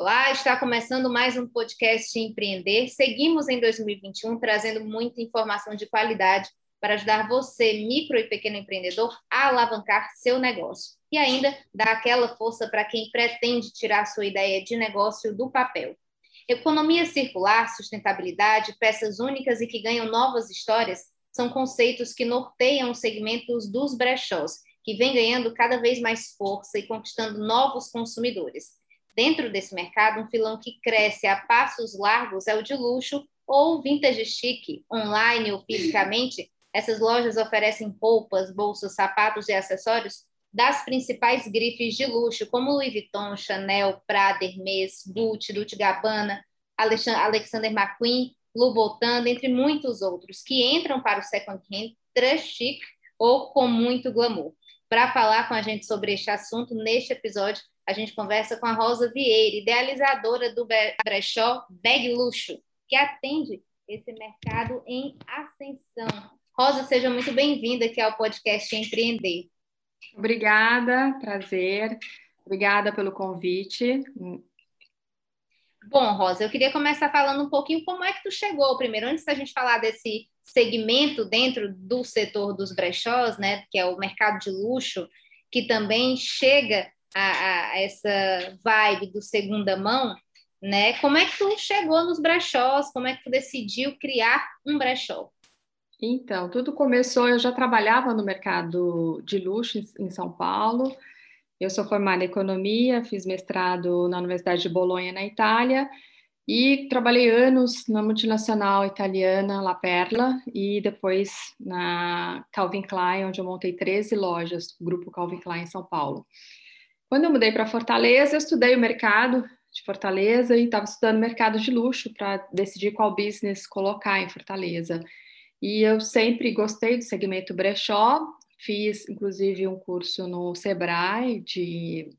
Olá, está começando mais um podcast Empreender. Seguimos em 2021 trazendo muita informação de qualidade para ajudar você, micro e pequeno empreendedor, a alavancar seu negócio. E ainda dar aquela força para quem pretende tirar sua ideia de negócio do papel. Economia circular, sustentabilidade, peças únicas e que ganham novas histórias são conceitos que norteiam os segmentos dos brechós, que vem ganhando cada vez mais força e conquistando novos consumidores. Dentro desse mercado, um filão que cresce a passos largos é o de luxo ou vintage chic, online ou fisicamente. Essas lojas oferecem roupas, bolsas, sapatos e acessórios das principais grifes de luxo, como Louis Vuitton, Chanel, Prada, Hermès, Gucci, Dolce Gabbana, Alexander McQueen, Louboutin, entre muitos outros, que entram para o second hand très chic ou com muito glamour. Para falar com a gente sobre este assunto, neste episódio, a gente conversa com a Rosa Vieira, idealizadora do brechó Bag Luxo, que atende esse mercado em ascensão. Rosa, seja muito bem-vinda aqui ao podcast Empreender. Obrigada, prazer. Obrigada pelo convite. Bom, Rosa, eu queria começar falando um pouquinho como é que tu chegou primeiro, antes da gente falar desse segmento dentro do setor dos brechós, né, que é o mercado de luxo, que também chega a, a essa vibe do segunda mão, né? Como é que tu chegou nos brechós? Como é que tu decidiu criar um brechó? Então, tudo começou, eu já trabalhava no mercado de luxo em São Paulo. Eu sou formada em economia, fiz mestrado na Universidade de Bolonha, na Itália, e trabalhei anos na multinacional italiana La Perla e depois na Calvin Klein, onde eu montei 13 lojas, grupo Calvin Klein em São Paulo. Quando eu mudei para Fortaleza, eu estudei o mercado de Fortaleza e estava estudando mercado de luxo para decidir qual business colocar em Fortaleza. E eu sempre gostei do segmento brechó, fiz inclusive um curso no Sebrae de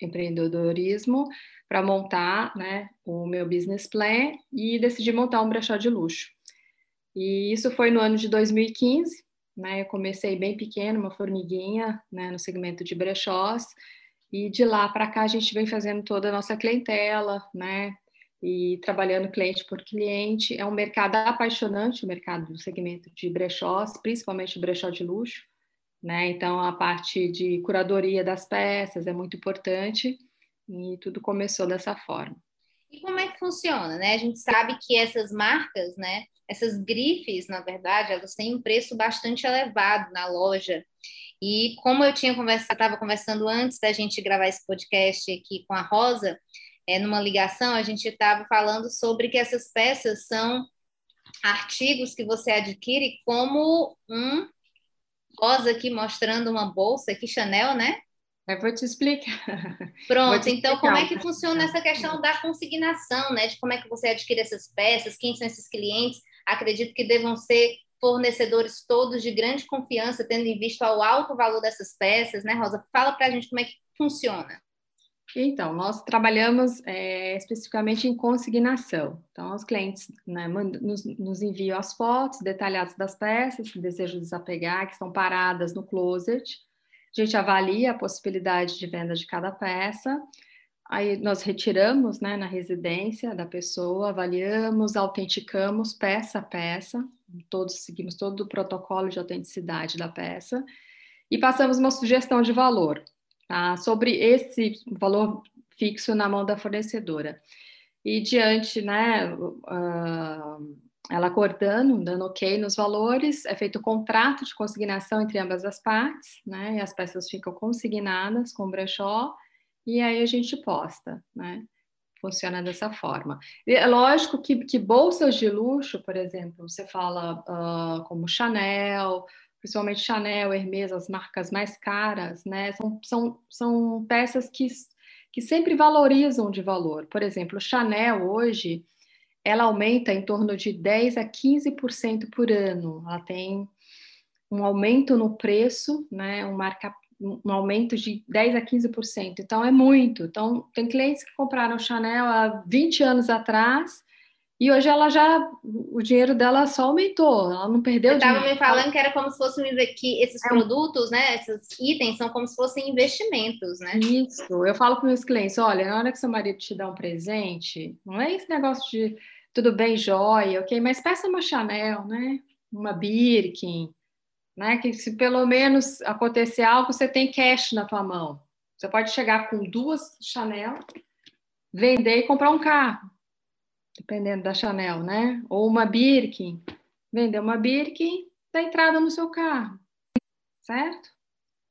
empreendedorismo para montar né, o meu business plan e decidi montar um brechó de luxo. E isso foi no ano de 2015, né, eu comecei bem pequeno, uma formiguinha né, no segmento de brechós, e de lá para cá a gente vem fazendo toda a nossa clientela, né? E trabalhando cliente por cliente. É um mercado apaixonante, o mercado do segmento de brechós, principalmente brechó de luxo, né? Então a parte de curadoria das peças é muito importante e tudo começou dessa forma. E como é que funciona, né? A gente sabe que essas marcas, né? Essas grifes, na verdade, elas têm um preço bastante elevado na loja. E como eu tinha conversado, estava conversando antes da gente gravar esse podcast aqui com a Rosa, é, numa ligação, a gente estava falando sobre que essas peças são artigos que você adquire como um rosa aqui mostrando uma bolsa, aqui Chanel, né? Eu vou te explicar. Pronto, te então explicar. como é que funciona essa questão da consignação, né? De como é que você adquire essas peças, quem são esses clientes? Acredito que devam ser fornecedores todos de grande confiança, tendo em vista o alto valor dessas peças, né, Rosa? Fala para a gente como é que funciona. Então, nós trabalhamos é, especificamente em consignação. Então, os clientes né, nos, nos, enviam as fotos detalhadas das peças que desejam desapegar, que estão paradas no closet. A gente avalia a possibilidade de venda de cada peça. Aí nós retiramos né, na residência da pessoa, avaliamos, autenticamos peça a peça, todos seguimos todo o protocolo de autenticidade da peça e passamos uma sugestão de valor tá? sobre esse valor fixo na mão da fornecedora. E diante, né, uh, ela acordando, dando ok nos valores, é feito o contrato de consignação entre ambas as partes, né, e as peças ficam consignadas com o brechó, e aí a gente posta, né funciona dessa forma. E é lógico que, que bolsas de luxo, por exemplo, você fala uh, como Chanel, principalmente Chanel, Hermès, as marcas mais caras, né? São, são, são peças que, que sempre valorizam de valor. Por exemplo, Chanel hoje, ela aumenta em torno de 10 a 15% por ano. Ela tem um aumento no preço, né? Um, marca, um aumento de 10 a 15%. Então, é muito. Então, tem clientes que compraram Chanel há 20 anos atrás e hoje ela já, o dinheiro dela só aumentou, ela não perdeu dinheiro. Estava me falando que era como se fosse um, que esses é. produtos, né, esses itens são como se fossem investimentos, né? Isso, eu falo para meus clientes, olha, na hora que seu marido te dá um presente, não é esse negócio de tudo bem, joia, ok, mas peça uma Chanel, né, uma Birkin, né, que se pelo menos acontecer algo, você tem cash na tua mão. Você pode chegar com duas Chanel, vender e comprar um carro dependendo da Chanel, né? Ou uma Birkin, vender uma Birkin, dá entrada no seu carro, certo?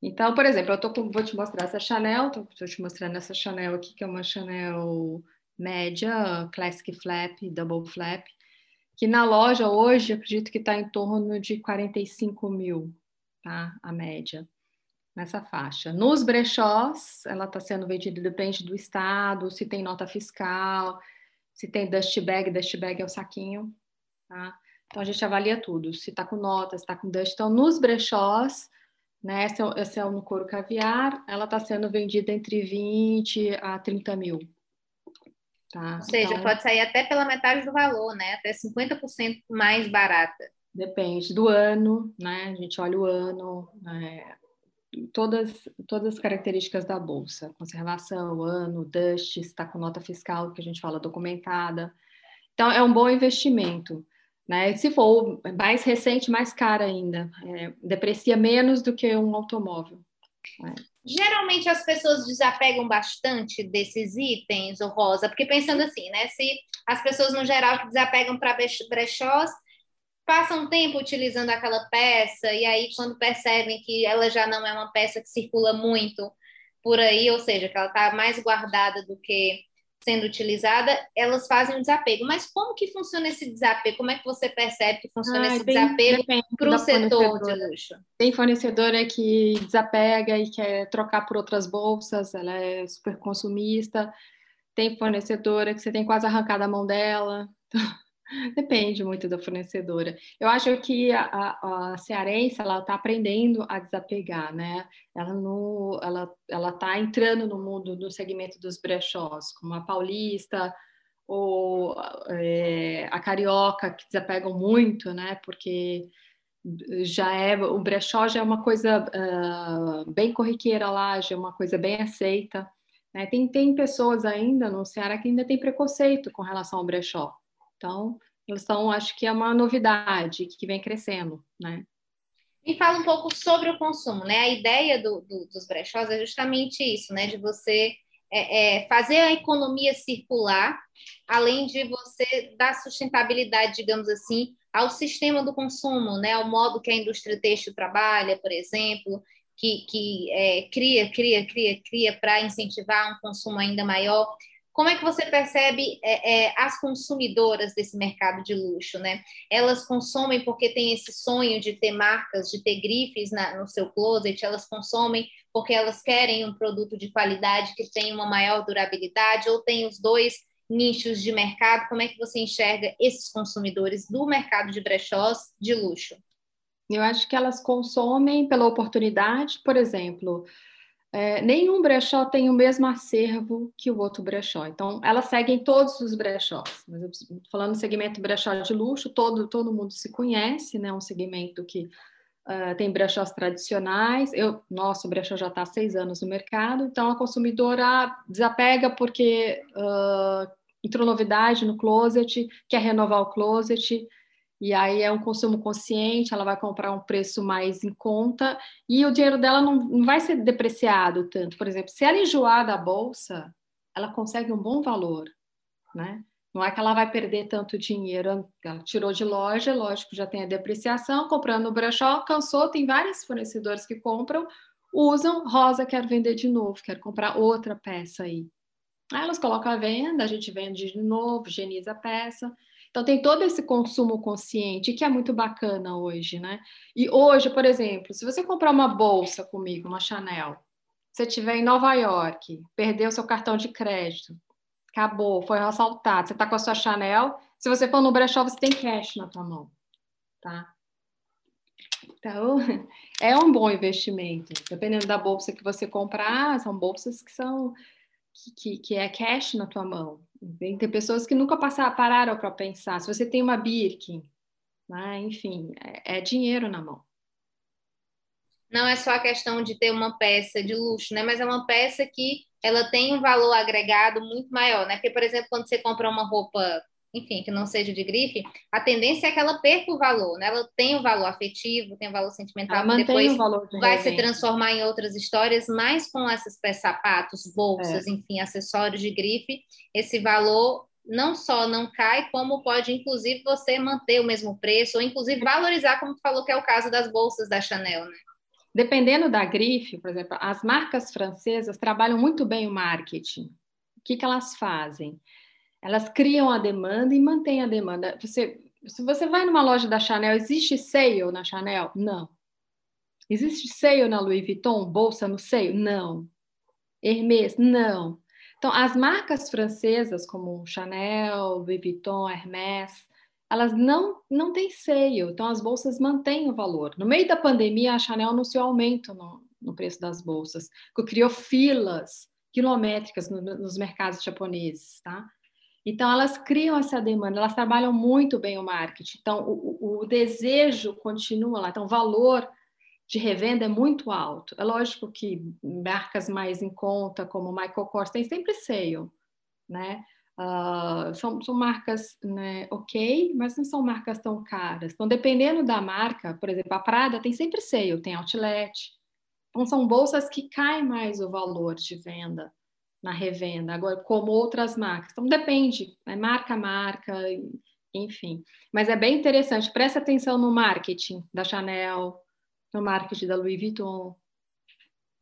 Então, por exemplo, eu tô com, vou te mostrar essa Chanel, estou te mostrando essa Chanel aqui, que é uma Chanel média, Classic Flap, Double Flap, que na loja hoje, acredito que está em torno de 45 mil, tá? A média, nessa faixa. Nos brechós, ela está sendo vendida, depende do estado, se tem nota fiscal, se tem dust bag, dust bag é o saquinho, tá? Então a gente avalia tudo, se está com nota, se está com dust. Então, nos brechós, né, esse é, esse é o no couro caviar, ela está sendo vendida entre 20 a 30 mil. Tá? Ou seja, então, pode sair até pela metade do valor, né? Até 50% mais barata. Depende do ano, né? A gente olha o ano, né? todas, todas as características da bolsa, conservação, ano, dust, está com nota fiscal, que a gente fala documentada. Então, é um bom investimento. Né? Se for mais recente, mais cara ainda. É, deprecia menos do que um automóvel. Né? Geralmente as pessoas desapegam bastante desses itens, Rosa, porque pensando assim, né? Se as pessoas no geral que desapegam para brechós, passam um tempo utilizando aquela peça e aí quando percebem que ela já não é uma peça que circula muito por aí, ou seja, que ela está mais guardada do que sendo utilizada, elas fazem um desapego. Mas como que funciona esse desapego? Como é que você percebe que funciona ah, esse tem, desapego para o setor de luxo? Tem fornecedora que desapega e quer trocar por outras bolsas, ela é super consumista. Tem fornecedora que você tem quase arrancado a mão dela. Depende muito da fornecedora. Eu acho que a, a, a cearense ela está aprendendo a desapegar, né? Ela no, ela ela está entrando no mundo no segmento dos brechós, como a paulista ou é, a carioca que desapegam muito, né? Porque já é o brechó já é uma coisa uh, bem corriqueira lá, já é uma coisa bem aceita. Né? Tem tem pessoas ainda no Ceará que ainda tem preconceito com relação ao brechó. Então, eles estão, acho que é uma novidade que vem crescendo, né? Me fala um pouco sobre o consumo, né? A ideia do, do, dos brechós é justamente isso, né? De você é, é, fazer a economia circular, além de você dar sustentabilidade, digamos assim, ao sistema do consumo, né? Ao modo que a indústria têxtil trabalha, por exemplo, que, que é, cria, cria, cria, cria para incentivar um consumo ainda maior. Como é que você percebe é, é, as consumidoras desse mercado de luxo, né? Elas consomem porque tem esse sonho de ter marcas, de ter grifes na, no seu closet, elas consomem porque elas querem um produto de qualidade que tenha uma maior durabilidade, ou tem os dois nichos de mercado? Como é que você enxerga esses consumidores do mercado de brechós de luxo? Eu acho que elas consomem pela oportunidade, por exemplo, é, nenhum brechó tem o mesmo acervo que o outro brechó. Então, elas seguem todos os brechós. Mas eu falando do segmento brechó de luxo, todo, todo mundo se conhece, né? Um segmento que uh, tem brechós tradicionais. Eu, nosso brechó já está há seis anos no mercado, então a consumidora desapega porque uh, entrou novidade no closet, quer renovar o closet, e aí é um consumo consciente, ela vai comprar um preço mais em conta e o dinheiro dela não, não vai ser depreciado tanto. Por exemplo, se ela enjoar da bolsa, ela consegue um bom valor, né? Não é que ela vai perder tanto dinheiro, ela tirou de loja, lógico, já tem a depreciação, comprando no brechó, cansou, tem vários fornecedores que compram, usam, rosa, quero vender de novo, quero comprar outra peça aí. Aí elas colocam a venda, a gente vende de novo, higieniza a peça, Então tem todo esse consumo consciente que é muito bacana hoje, né? E hoje, por exemplo, se você comprar uma bolsa comigo, uma Chanel, você estiver em Nova York, perdeu seu cartão de crédito, acabou, foi assaltado, você está com a sua Chanel, se você for no brechó, você tem cash na tua mão, tá? Então, é um bom investimento. Dependendo da bolsa que você comprar, são bolsas que são que, que, que é cash na tua mão. Tem, pessoas que nunca passaram, pararam para pensar. Se você tem uma Birkin, né? enfim, é, é dinheiro na mão não é só a questão de ter uma peça de luxo, né? Mas é uma peça que ela tem um valor agregado muito maior, né? Porque, por exemplo, quando você compra uma roupa enfim, que não seja de grife, a tendência é que ela perca o valor, né? Ela tem o valor afetivo, tem o valor sentimental, que depois de vai se transformar em outras histórias, mas com esses sapatos, bolsas, é. enfim, acessórios de grife, esse valor não só não cai, como pode, inclusive, você manter o mesmo preço, ou inclusive valorizar, como tu falou que é o caso das bolsas da Chanel, né? Dependendo da grife, por exemplo, as marcas francesas trabalham muito bem o marketing. O que, que elas fazem? Elas criam a demanda e mantêm a demanda. Você, se você vai numa loja da Chanel, existe sale na Chanel? Não. Existe sale na Louis Vuitton? Bolsa no sale? Não. Hermès? Não. Então, as marcas francesas, como Chanel, Louis Vuitton, Hermès, elas não, não têm sale, então as bolsas mantêm o valor. No meio da pandemia, a Chanel anunciou aumento no, no preço das bolsas, que criou filas quilométricas no, nos mercados japoneses, tá? Então, elas criam essa demanda, elas trabalham muito bem o marketing. Então, o, o, desejo continua lá. Então, o valor de revenda é muito alto. É lógico que marcas mais em conta, como Michael Kors, tem sempre sale, né? Uh, são, são marcas né, ok, mas não são marcas tão caras. Então, dependendo da marca, por exemplo, a Prada tem sempre sale, tem outlet. Então, são bolsas que caem mais o valor de venda na revenda, agora como outras marcas. Então depende, é marca a marca, enfim. Mas é bem interessante, presta atenção no marketing da Chanel, no marketing da Louis Vuitton.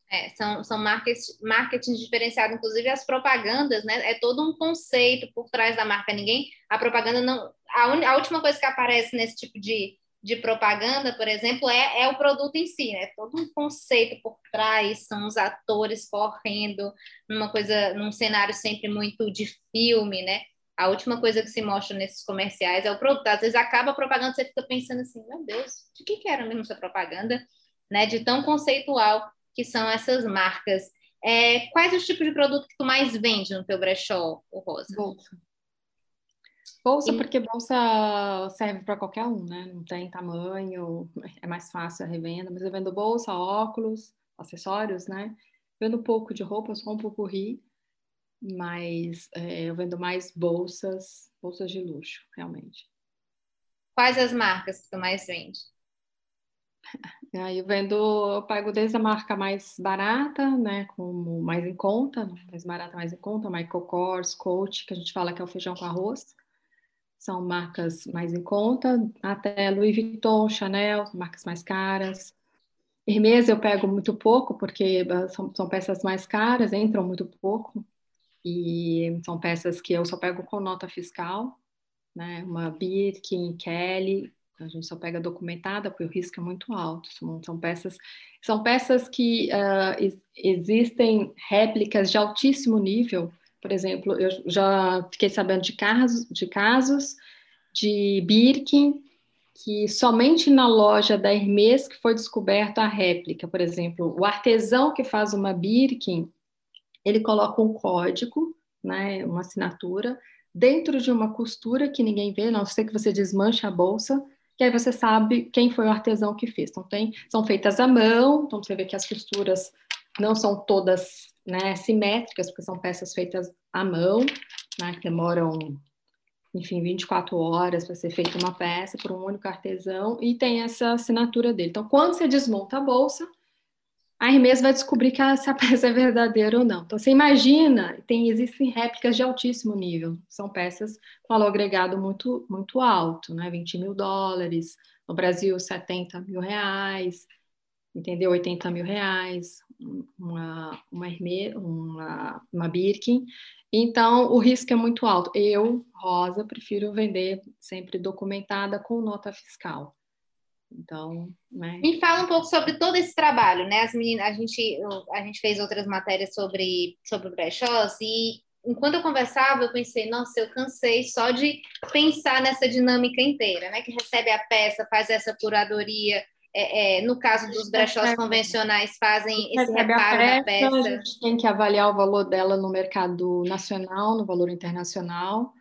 É, são, são markets, marketing diferenciado, inclusive as propagandas, né? É todo um conceito por trás da marca. Ninguém, a propaganda não. A, un, a última coisa que aparece nesse tipo de, de propaganda, por exemplo, é, é o produto em si, né? Todo um conceito por trás, são os atores correndo numa coisa, num cenário sempre muito de filme, né? A última coisa que se mostra nesses comerciais é o produto. Às vezes acaba a propaganda, você fica pensando assim, meu Deus, de que, que era mesmo essa propaganda? Né? De tão conceitual que são essas marcas. É, quais os tipos de produto que tu mais vende no teu brechó, Rosa? Bolsa. Bolsa, e... porque bolsa serve para qualquer um, né? Não tem tamanho, é mais fácil a revenda, mas eu vendo bolsa, óculos, acessórios, né? Vendo pouco de roupa, só um pouco ri, mas é, eu vendo mais bolsas, bolsas de luxo, realmente. Quais as marcas que tu mais vende? Aí eu vendo, eu pago desde a marca mais barata, né, como mais em conta, mais barata, mais em conta, Michael Kors, Coach, que a gente fala que é o feijão com arroz, são marcas mais em conta, até Louis Vuitton, Chanel, marcas mais caras. Hermès eu pego muito pouco, porque ah, são, são peças mais caras, entram muito pouco, e são peças que eu só pego com nota fiscal, né? Uma Birkin, Kelly, a gente só pega documentada, porque o risco é muito alto. São, são peças, são peças que uh, existem réplicas de altíssimo nível, por exemplo, eu já fiquei sabendo de casos, de casos de Birkin que somente na loja da Hermès que foi descoberta a réplica. Por exemplo, o artesão que faz uma Birkin, ele coloca um código, né, uma assinatura, dentro de uma costura que ninguém vê, não sei que você desmanche a bolsa, que aí você sabe quem foi o artesão que fez. Então, tem, são feitas à mão, então você vê que as costuras não são todas né, simétricas, porque são peças feitas à mão, né, que demoram, enfim, 24 horas para ser feita uma peça por um único artesão, e tem essa assinatura dele. Então, quando você desmonta a bolsa, a Hermes vai descobrir que essa peça é verdadeira ou não. Então, você imagina, tem, existem réplicas de altíssimo nível, são peças com valor agregado muito, muito alto, né? 20 mil dólares, no Brasil, 70 mil reais, entendeu? 80 mil reais, uma, uma, Hermê, uma, uma Birkin. Então, o risco é muito alto. Eu, Rosa, prefiro vender sempre documentada com nota fiscal. Então, né? Me fala um pouco sobre todo esse trabalho, né? As meninas, a gente, a gente fez outras matérias sobre sobre brechós e enquanto eu conversava, eu pensei, nossa, eu cansei só de pensar nessa dinâmica inteira, né? Que recebe a peça, faz essa curadoria, é, é, no caso dos brechós convencionais, fazem esse reparo da peça. A gente tem que avaliar o valor dela no mercado nacional, no valor internacional.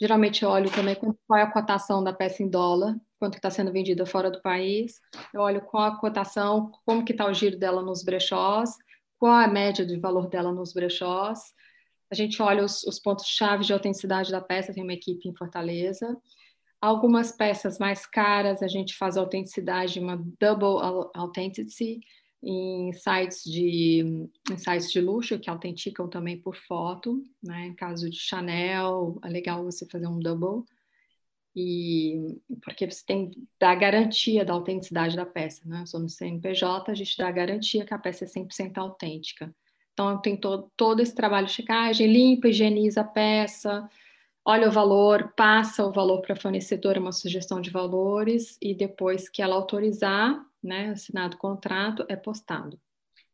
Geralmente eu olho também qual é a cotação da peça em dólar, quanto está sendo vendida fora do país. Eu olho qual a cotação, como que está o giro dela nos brechós, qual a média de valor dela nos brechós. A gente olha os, os pontos-chave de autenticidade da peça, tem uma equipe em Fortaleza. Algumas peças mais caras, a gente faz a autenticidade, uma double authenticity, em sites de, em sites de luxo que autenticam também por foto, né? Em caso de Chanel, é legal você fazer um double e porque você tem dá garantia da autenticidade da peça, né? No CNPJ, a gente dá garantia que a peça é 100% autêntica. Então tem todo, todo esse trabalho de checagem, limpa, higieniza a peça, olha o valor, passa o valor para a fornecedora, uma sugestão de valores e depois que ela autorizar, né, assinado o contrato, é postado.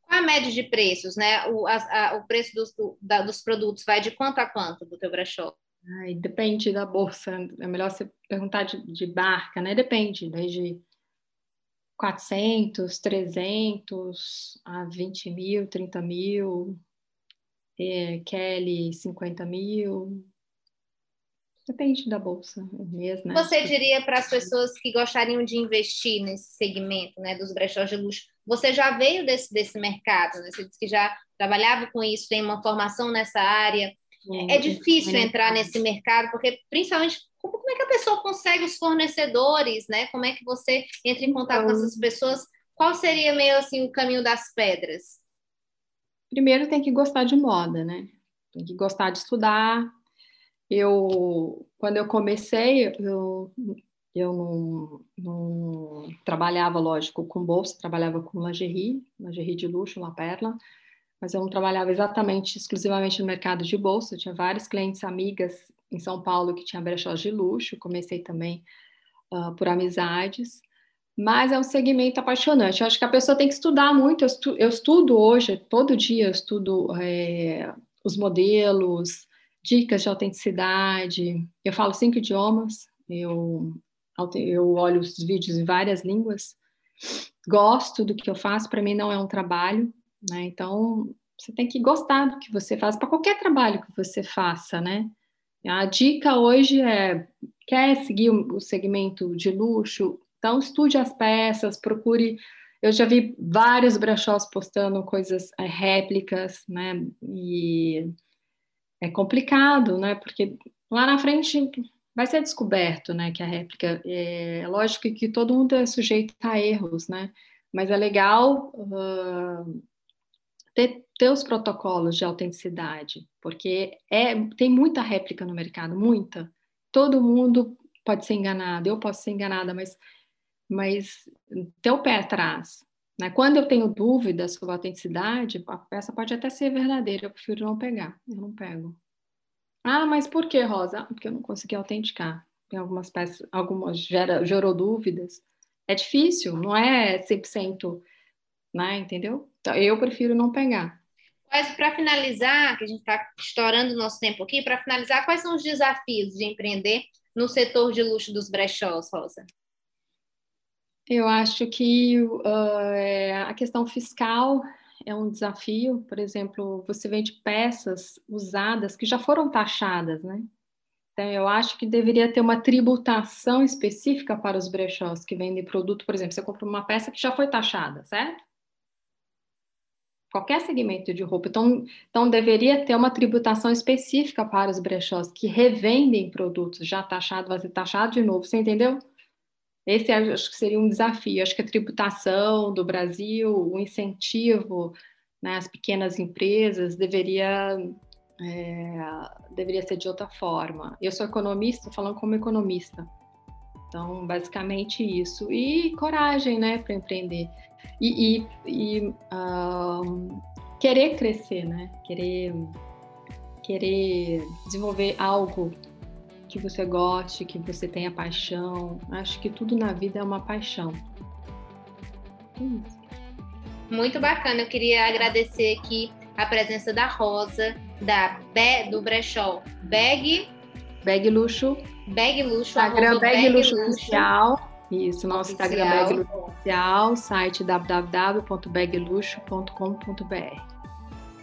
Qual a média de preços, né? O, a, a, o preço dos, do, da, dos produtos vai de quanto a quanto do teu brechó? Ai, depende da bolsa. É melhor você perguntar de, de barca, né? Depende, desde 400, 300 a 20 mil, 30 mil, é, Kelly 50 mil, Depende da bolsa mesmo. Né? Você diria para as pessoas que gostariam de investir nesse segmento, né, dos brechós de luxo, você já veio desse, desse mercado, né? Você disse que já trabalhava com isso, tem uma formação nessa área. É, é difícil entrar nesse mercado, porque principalmente como, como, é que a pessoa consegue os fornecedores, né? Como é que você entra em contato então, com essas pessoas? Qual seria meio assim o caminho das pedras? Primeiro tem que gostar de moda, né? Tem que gostar de estudar, eu, quando eu comecei, eu, eu não, não trabalhava, lógico, com bolsa, trabalhava com lingerie, lingerie de luxo, La Perla, mas eu não trabalhava exatamente, exclusivamente no mercado de bolsa. Eu tinha vários clientes, amigas em São Paulo que tinham brechós de luxo, comecei também uh, por amizades, mas é um segmento apaixonante. Eu acho que a pessoa tem que estudar muito. Eu, estu, eu estudo hoje, todo dia, eu estudo é, os modelos, dicas de autenticidade. Eu falo cinco idiomas, eu, eu olho os vídeos em várias línguas, gosto do que eu faço, para mim não é um trabalho, né? Então, você tem que gostar do que você faz, para qualquer trabalho que você faça, né? A dica hoje é: quer seguir o segmento de luxo? Então, estude as peças, procure. Eu já vi vários brechós postando coisas é, réplicas, né? E é complicado, né? Porque lá na frente vai ser descoberto, né, que a réplica é lógico que todo mundo é sujeito a erros, né? Mas é legal uh, ter, ter os protocolos de autenticidade, porque é tem muita réplica no mercado, muita. Todo mundo pode ser enganado, eu posso ser enganada, mas mas ter o pé atrás. Né? Quando eu tenho dúvidas sobre a autenticidade, a peça pode até ser verdadeira, eu prefiro não pegar, eu não pego. Ah, mas por que, Rosa? Ah, porque eu não consegui autenticar. Tem algumas peças, algumas gera, gerou dúvidas. É difícil, não é 100%, né? Entendeu? Então, eu prefiro não pegar. Mas para finalizar, que a gente está estourando o nosso tempo aqui, para finalizar, quais são os desafios de empreender no setor de luxo dos brechós, Rosa? Eu acho que uh, a questão fiscal é um desafio. Por exemplo, você vende peças usadas que já foram taxadas, né? Então, eu acho que deveria ter uma tributação específica para os brechós que vendem produto. Por exemplo, você compra uma peça que já foi taxada, certo? Qualquer segmento de roupa. Então, então deveria ter uma tributação específica para os brechós que revendem produtos já taxados, vai ser taxado de novo. Você entendeu? Esse acho que seria um desafio. Acho que a tributação do Brasil, o incentivo né, às pequenas empresas deveria, é, deveria ser de outra forma. Eu sou economista, falando como economista. Então, basicamente isso. E coragem, né, para empreender. E, e, e querer crescer, né? Querer querer desenvolver algo que você goste, que você tenha paixão. Acho que tudo na vida é uma paixão. Muito bacana. Eu queria agradecer aqui a presença da Rosa, da Be, do Brechó Bag. Bag Luxo. Bag Luxo. Instagram Bag, Bag Luxo Oficial. Isso, nosso. Instagram Bag Luxo Oficial, site www.bagluxo.com.br.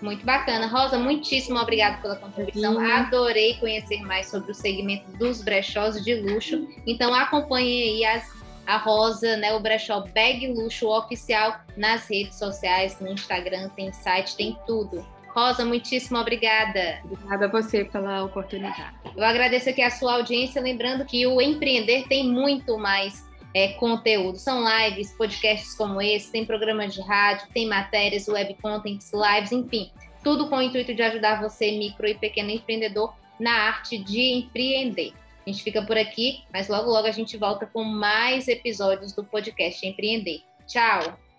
Muito bacana. Rosa, muitíssimo obrigada pela contribuição. Sim. Adorei conhecer mais sobre o segmento dos brechós de luxo. Então acompanhe aí as, a Rosa, né, o brechó Bag Luxo oficial nas redes sociais, no Instagram, tem site, tem tudo. Rosa, muitíssimo obrigada. Obrigada a você pela oportunidade. Eu agradeço aqui a sua audiência, lembrando que o Empreender tem muito mais é, conteúdo. São lives, podcasts como esse, tem programas de rádio, tem matérias, web contents, lives, enfim, tudo com o intuito de ajudar você, micro e pequeno empreendedor, na arte de empreender. A gente fica por aqui, mas logo logo a gente volta com mais episódios do podcast Empreender. Tchau!